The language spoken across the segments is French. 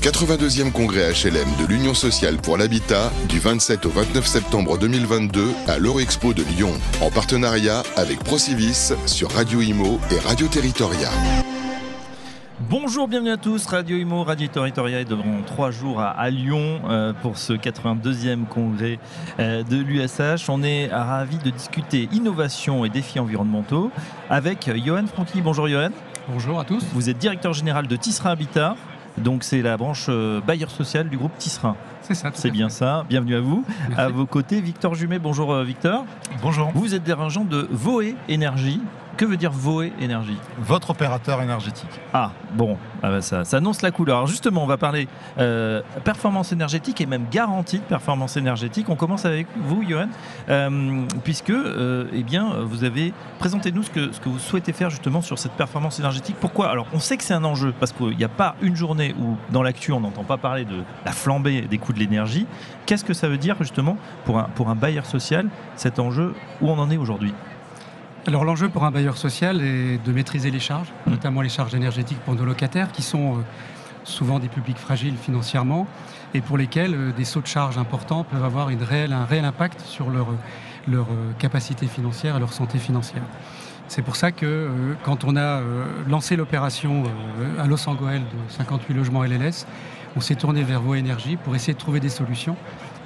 82e congrès HLM de l'Union sociale pour l'habitat du 27 au 29 septembre 2022 à l'Eurexpo de Lyon, en partenariat avec Procivis sur Radio Imo et Radio Territoria. Bonjour, bienvenue à tous. Radio Imo, Radio Territoria est devant trois jours à, Lyon euh, pour ce 82e congrès euh, de l'USH. On est ravis de discuter innovation et défis environnementaux avec Johan Franqui. Bonjour Johan. Bonjour à tous. Vous êtes directeur général de Tissera Habitat. Donc c'est la branche euh, bailleur social du groupe Tissera. C'est ça. C'est bien ça. Bienvenue à vous. À vos côtés, Victor Jumet. Bonjour Victor. Bonjour. Vous êtes dirigeant de Voé Énergie. Que veut dire Voé Énergie Votre opérateur énergétique. Ah, bon, ah bah ça, ça, annonce la couleur. Alors justement, on va parler euh, performance énergétique et même garantie de performance énergétique. On commence avec vous, Johan, euh, puisque euh, eh bien, vous avez présenté nous ce que, ce que vous souhaitez faire justement sur cette performance énergétique. Pourquoi? Alors, on sait que c'est un enjeu, parce qu'il n'y a pas une journée où, dans l'actu, on n'entend pas parler de la flambée des coûts de l'énergie. Qu'est-ce que ça veut dire justement pour un, pour un bailleur social, cet enjeu, où on en est aujourd'hui? Alors l'enjeu pour un bailleur social est de maîtriser les charges, mmh. notamment les charges énergétiques pour nos locataires, qui sont euh, souvent des publics fragiles financièrement et pour lesquels euh, des sauts de charges importants peuvent avoir une réelle, un réel impact sur leur, leur euh, capacité financière et leur santé financière. C'est pour ça que quand on a lancé l'opération à Los Angeles de 58 logements LLS, on s'est tourné vers vos énergies pour essayer de trouver des solutions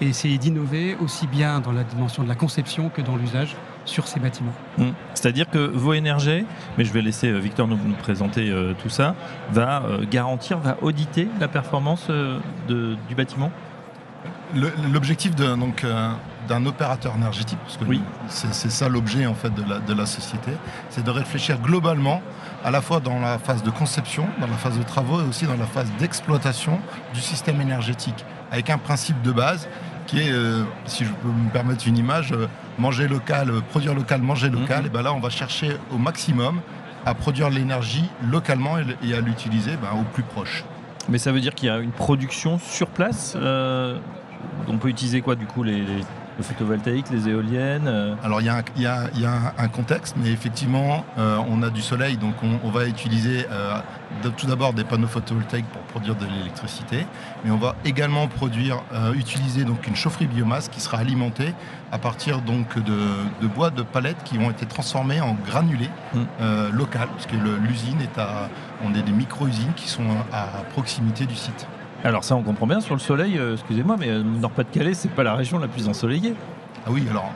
et essayer d'innover aussi bien dans la dimension de la conception que dans l'usage sur ces bâtiments. Mmh. C'est-à-dire que vos énergies, mais je vais laisser euh, Victor nous, présenter euh, tout ça, va euh, garantir, va auditer la performance de, du bâtiment? L'objectif d'un opérateur énergétique, parce que oui. c'est ça l'objet en fait de la, de la société, c'est de réfléchir globalement à la fois dans la phase de conception, dans la phase de travaux et aussi dans la phase d'exploitation du système énergétique, avec un principe de base qui est, euh, si je peux me permettre une image, euh, manger local, euh, produire local, manger local. Mhm. Et ben là, on va chercher au maximum à produire l'énergie localement et, à l'utiliser ben, au plus proche. Mais ça veut dire qu'il y a une production sur place On peut utiliser quoi du coup les le photovoltaïque, les éoliennes euh. Alors il y, a, un contexte, mais effectivement, euh, on a du soleil, donc on, va utiliser euh, tout d'abord des panneaux photovoltaïques pour produire de l'électricité, mais on va également produire, utiliser donc une chaufferie biomasse qui sera alimentée à partir donc de, bois de palettes qui ont été transformés en granulés mmh. local, parce que l'usine est à, on est des micro-usines qui sont à proximité du site. Alors ça, on comprend bien sur le soleil. Euh, excusez-moi, mais euh, Nord-Pas-de-Calais, c'est pas la région la plus ensoleillée. Ah oui, alors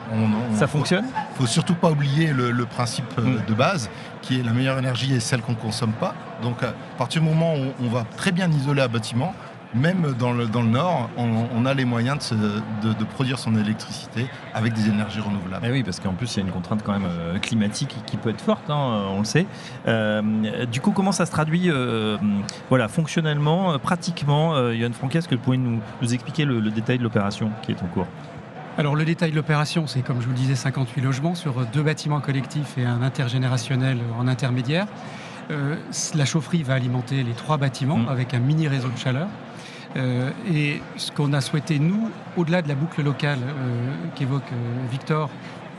ça fonctionne. Il faut surtout pas oublier le, principe euh, mm. de base, qui est la meilleure énergie est celle qu'on consomme pas. Donc à partir du moment où on va très bien isoler un bâtiment, même dans le, dans le Nord, on, a les moyens de, de, produire son électricité avec des énergies renouvelables. Eh oui, parce qu'en plus, il y a une contrainte quand même euh, climatique qui peut être forte, hein, on le sait. Euh, du coup, comment ça se traduit euh, voilà, fonctionnellement, pratiquement Yann Franquet, est-ce que vous pouvez nous, nous expliquer le, détail de l'opération qui est en cours? Alors le détail de l'opération, c'est comme je vous le disais, 58 logements sur deux bâtiments collectifs et un intergénérationnel en intermédiaire. la chaufferie va alimenter les trois bâtiments mmh. avec un mini réseau de chaleur. Euh, et ce qu'on a souhaité, nous, au-delà de la boucle locale euh, qu'évoque euh, Victor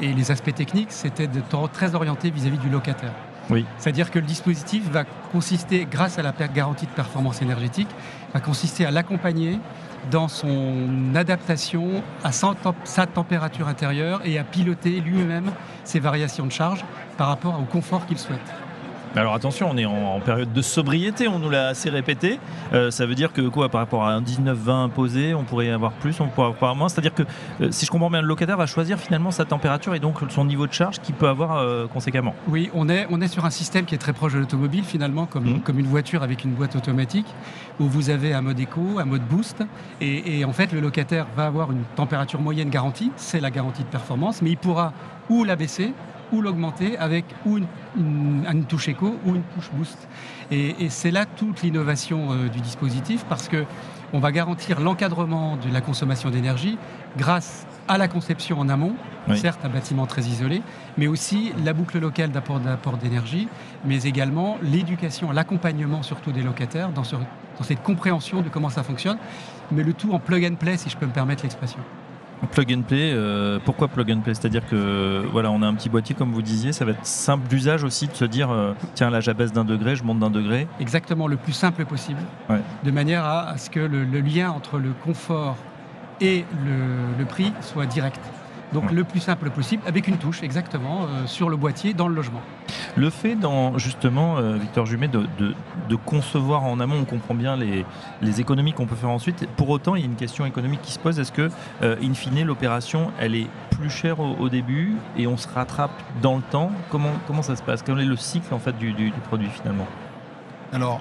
et les aspects techniques, c'était de très orienté vis-à-vis du locataire. Oui. C'est-à-dire que le dispositif va consister, grâce à la garantie de performance énergétique, va consister à l'accompagner dans son adaptation à sa température intérieure et à piloter lui-même ses variations de charge par rapport au confort qu'il souhaite. Alors attention, on est en, période de sobriété, on nous l'a assez répété. Euh, ça veut dire que quoi, par rapport à un 19-20 imposé, on pourrait avoir plus, on pourrait avoir moins? C'est-à-dire que euh, si je comprends bien, le locataire va choisir finalement sa température et donc son niveau de charge qu'il peut avoir euh, conséquemment. Oui, on est, on est sur un système qui est très proche de l'automobile finalement, comme, mmh. comme une voiture avec une boîte automatique, où vous avez un mode éco, un mode boost, et, et en fait le locataire va avoir une température moyenne garantie, c'est la garantie de performance, mais il pourra ou la baisser ou l'augmenter avec ou une, touche éco ou une touche boost. Et, c'est là toute l'innovation euh, du dispositif parce que on va garantir l'encadrement de la consommation d'énergie grâce à la conception en amont, certes un bâtiment très isolé, mais aussi la boucle locale d'apport d'énergie, mais également l'éducation, l'accompagnement surtout des locataires dans, dans cette compréhension de comment ça fonctionne, mais le tout en plug and play si je peux me permettre l'expression. Plug and play, euh, pourquoi plug and play? C'est-à-dire que voilà, on a un petit boîtier comme vous disiez, ça va être simple d'usage aussi de se dire euh, tiens là j'abaisse d'un degré, je monte d'un degré. Exactement, le plus simple possible, de manière à, ce que le, lien entre le confort et le prix soit direct. Donc le plus simple possible, avec une touche exactement euh, sur le boîtier dans le logement. Le fait, dans, justement, euh, Victor Jumet, de, concevoir en amont, on comprend bien les, les économies qu'on peut faire ensuite. Pour autant, il y a une question économique qui se pose. Est-ce que, euh, in fine, l'opération, elle est plus chère au, début et on se rattrape dans le temps? Comment, comment ça se passe? Quel est le cycle en fait, du, du produit finalement? Alors,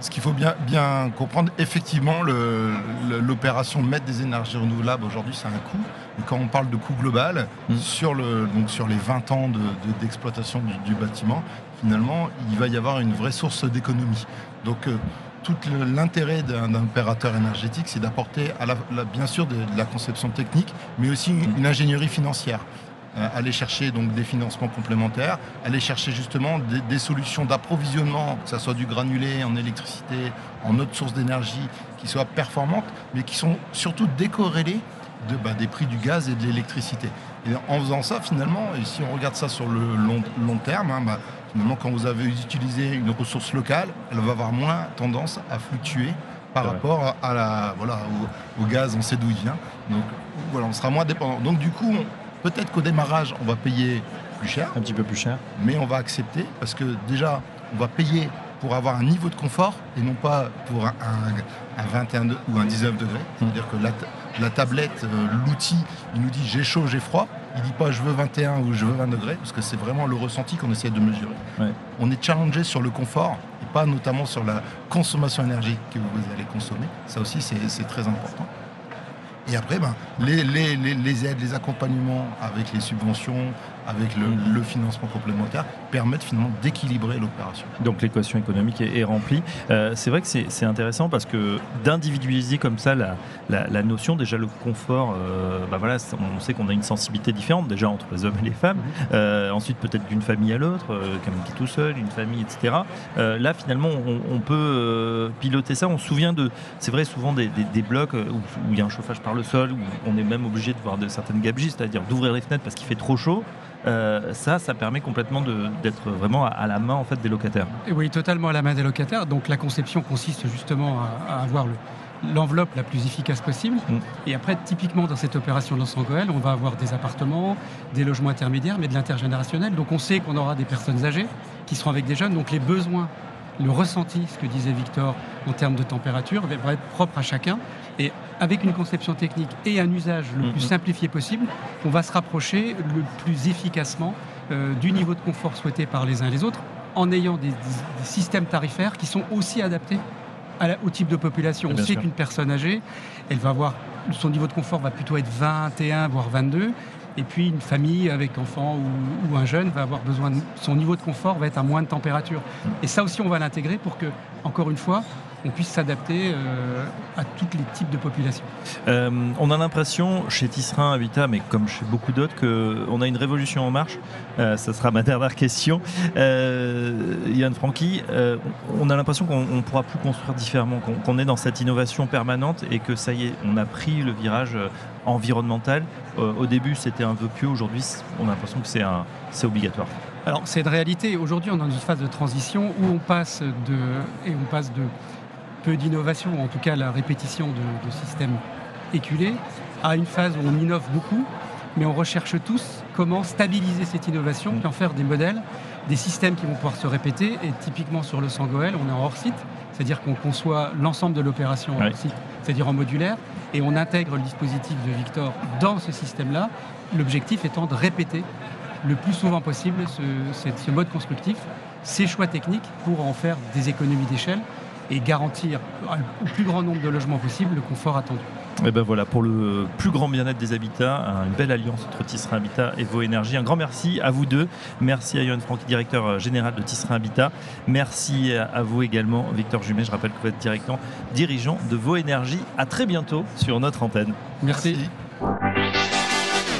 ce qu'il faut bien, bien comprendre, effectivement, l'opération mettre des énergies renouvelables aujourd'hui, c'est un coût quand on parle de coût global, mm. sur, le, donc sur les 20 ans d'exploitation du, bâtiment, finalement, il va y avoir une vraie source d'économie. Donc, euh, tout l'intérêt d'un opérateur énergétique, c'est d'apporter bien sûr de, la conception technique, mais aussi une, ingénierie financière. Euh, aller chercher donc des financements complémentaires, aller chercher justement des, des solutions d'approvisionnement, que ce soit du granulé en électricité, en autres sources d'énergie, qui soient performantes, mais qui sont surtout décorrélées bah, des prix du gaz et de l'électricité. Et en faisant ça, finalement, et si on regarde ça sur le long, long terme, hein, bah, finalement, quand vous avez utilisé une ressource locale, elle va avoir moins tendance à fluctuer par rapport à la, voilà, au, gaz, on sait d'où il vient. Donc voilà, on sera moins dépendant. Donc du coup, peut-être qu'au démarrage, on va payer plus cher. Un petit peu plus cher. Mais on va accepter parce que déjà, on va payer pour avoir un niveau de confort et non pas pour un, 21 ou un 19 degrés. C'est-à-dire que la, la tablette, euh, l'outil, il nous dit j'ai chaud, j'ai froid. Il dit pas je veux 21 ou je veux 20 degrés, parce que c'est vraiment le ressenti qu'on essaie de mesurer. On est challengé sur le confort, et pas notamment sur la consommation énergique que vous allez consommer. Ça aussi, c'est très important. Et après, ben, les, les, aides, les accompagnements avec les subventions, avec le, financement complémentaire, permettent finalement d'équilibrer l'opération. Donc l'équation économique est, remplie. Euh, c'est vrai que c'est intéressant parce que d'individualiser comme ça la, notion, déjà le confort, euh, bah voilà, on sait qu'on a une sensibilité différente déjà entre les hommes et les femmes. Euh, ensuite peut-être d'une famille à l'autre, quelqu'un qui est tout seul, une famille, etc. là finalement on, peut piloter ça. On se souvient de, c'est vrai souvent des, des, blocs où, où, il y a un chauffage par le sol, où on est même obligé de voir de certaines gabegies, c'est-à-dire d'ouvrir les fenêtres parce qu'il fait trop chaud. Euh, ça, ça permet complètement d'être vraiment à, la main en fait des locataires. oui, totalement à la main des locataires. Donc la conception consiste justement à, avoir l'enveloppe la plus efficace possible. Mm. Et après, typiquement dans cette opération de Goël, on va avoir des appartements, des logements intermédiaires, mais de l'intergénérationnel. Donc on sait qu'on aura des personnes âgées qui seront avec des jeunes. Donc les besoins, le ressenti, ce que disait Victor en termes de température, va être propre à chacun. Et avec une conception technique et un usage le plus mhm. simplifié possible, on va se rapprocher le plus efficacement euh, du niveau de confort souhaité par les uns et les autres, en ayant des, systèmes tarifaires qui sont aussi adaptés au type de population. on sait qu'une personne âgée, elle va avoir son niveau de confort va plutôt être 21 voire 22 et puis une famille avec enfants ou, un jeune va avoir besoin de son niveau de confort va être à moins de température. Et ça aussi on va l'intégrer pour que, encore une fois, on puisse s'adapter euh, à tous les types de populations. Euh, on a l'impression chez Tisserin Habitat, mais comme chez beaucoup d'autres, qu'on a une révolution en marche. Euh, ça sera ma dernière question. Yann Francky, on a l'impression qu'on ne pourra plus construire différemment, qu'on est dans cette innovation permanente et que ça y est, on a pris le virage environnemental. au début, c'était un vœu pieux. Aujourd'hui, on a l'impression que c'est obligatoire. Alors, c'est une réalité. Aujourd'hui, on est dans une phase de transition où on passe de, et on passe de peu d'innovation, en tout cas la répétition de, systèmes éculés, à une phase où on innove beaucoup, mais on recherche tous comment stabiliser cette innovation, puis en faire des modèles, des systèmes qui vont pouvoir se répéter. Et typiquement sur le Sangoel, on est en hors site, c'est-à-dire qu'on conçoit l'ensemble de l'opération en hors site, c'est-à-dire en modulaire, et on intègre le dispositif de Victor dans ce système-là, l'objectif étant de répéter le plus souvent possible ce, ce mode constructif, ces choix techniques pour en faire des économies d'échelle et garantir au plus grand nombre de logements possible le confort attendu. Et ben voilà, pour le plus grand bien-être des habitats, une belle alliance entre Tisserin Habitat et Vaux Énergie. Un grand merci à vous deux. Merci à Yoann Francky, directeur général de Tisserin Habitat. Merci à vous également, Victor Jumet. Je rappelle que vous êtes directeur, dirigeant de Vaux Énergie. À très bientôt sur notre antenne. Merci.